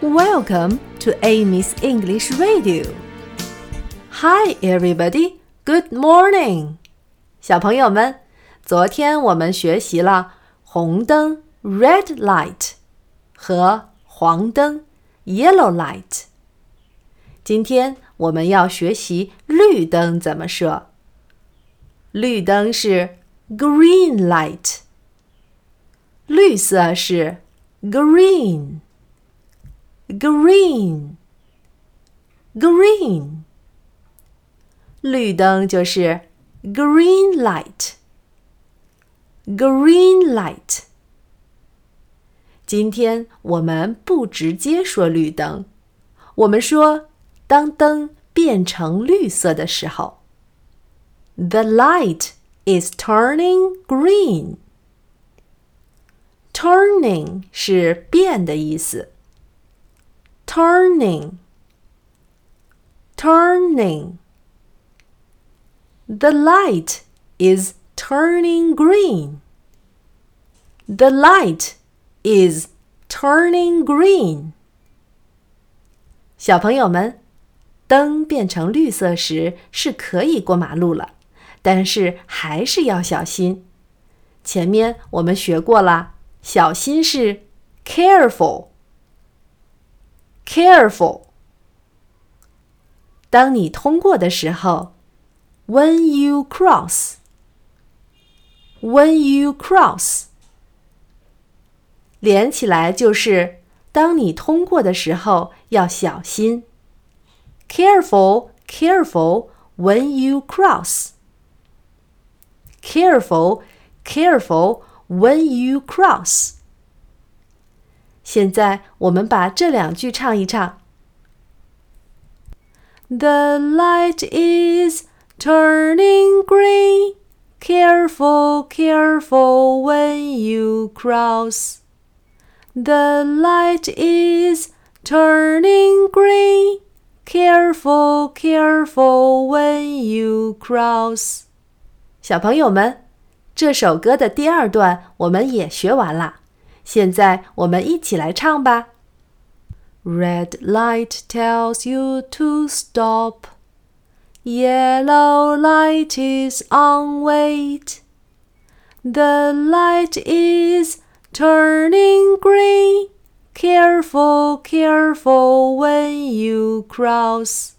Welcome to Amy's English Radio. Hi, everybody. Good morning. 小朋友们，昨天我们学习了红灯 （red light） 和黄灯 （yellow light）。今天我们要学习绿灯怎么说。绿灯是 green light，绿色是 green。 green green 绿灯就是 green light green light。今天我们不直接说绿灯，我们说当灯变成绿色的时候，the light is turning green。turning 是变的意思。 turning, turning. The light is turning green. The light is turning green. 小朋友们，灯变成绿色时是可以过马路了，但是还是要小心。前面我们学过了，小心是 careful。 Careful。当你通过的时候，When you cross，When you cross，连起来就是当你通过的时候要小心。Careful, careful when you cross. Careful, careful when you cross. 现在我们把这两句唱一唱。The light is turning green. Careful, careful when you cross. The light is turning green. Careful, careful when you cross. 小朋友们，这首歌的第二段我们也学完了。 现在我们一起来唱吧。Red light tells you to stop. Yellow light is on wait. The light is turning green. Careful, careful when you cross.